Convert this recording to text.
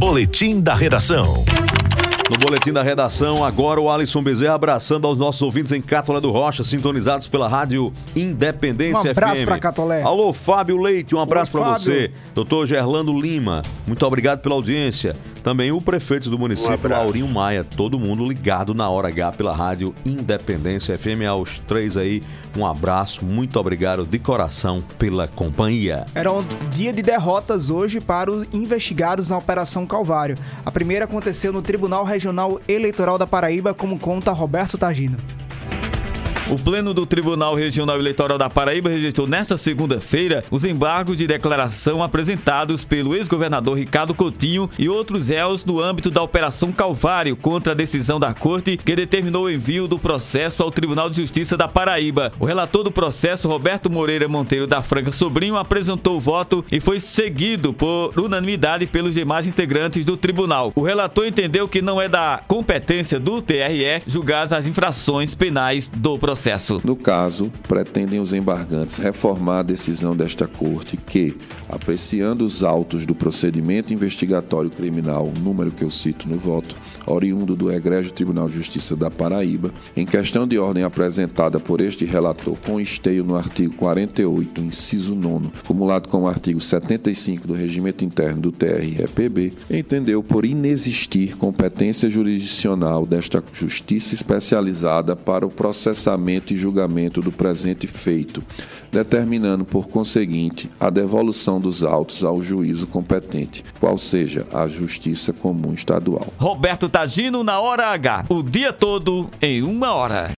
Boletim da Redação. No boletim da redação, agora o Alisson Bezerra abraçando aos nossos ouvintes em Catolé do Rocha, sintonizados pela Rádio Independência Um abraço FM. pra Catolé. Alô, Fábio Leite, um abraço para você. Doutor Gerlando Lima, muito obrigado pela audiência. Também o prefeito do município, Laurinho Maia, todo mundo ligado na hora H pela Rádio Independência FM. Aos três aí, um abraço, muito obrigado de coração pela companhia. Era um dia de derrotas hoje para os investigados na Operação Calvário. A primeira aconteceu no Tribunal Regional Eleitoral da Paraíba, como conta Roberto Tagino. O Pleno do Tribunal Regional Eleitoral da Paraíba rejeitou nesta segunda-feira os embargos de declaração apresentados pelo ex-governador Ricardo Coutinho e outros réus no âmbito da Operação Calvário contra a decisão da Corte que determinou o envio do processo ao Tribunal de Justiça da Paraíba. O relator do processo, Roberto Moreira Monteiro da Franca Sobrinho, apresentou o voto e foi seguido por unanimidade pelos demais integrantes do tribunal. O relator entendeu que não é da competência do TRE julgar as infrações penais do processo. No caso, pretendem os embargantes reformar a decisão desta Corte que, apreciando os autos do procedimento investigatório criminal, número que eu cito no voto, oriundo do Egrégio Tribunal de Justiça da Paraíba, em questão de ordem apresentada por este relator com esteio no artigo 48, inciso 9, cumulado com o artigo 75 do Regimento Interno do TREPB, entendeu por inexistir competência jurisdicional desta Justiça especializada para o processamento e julgamento do presente feito, determinando, por conseguinte, a devolução dos autos ao juízo competente, qual seja a Justiça Comum Estadual. Roberto Tagino na hora H. O dia todo em uma hora.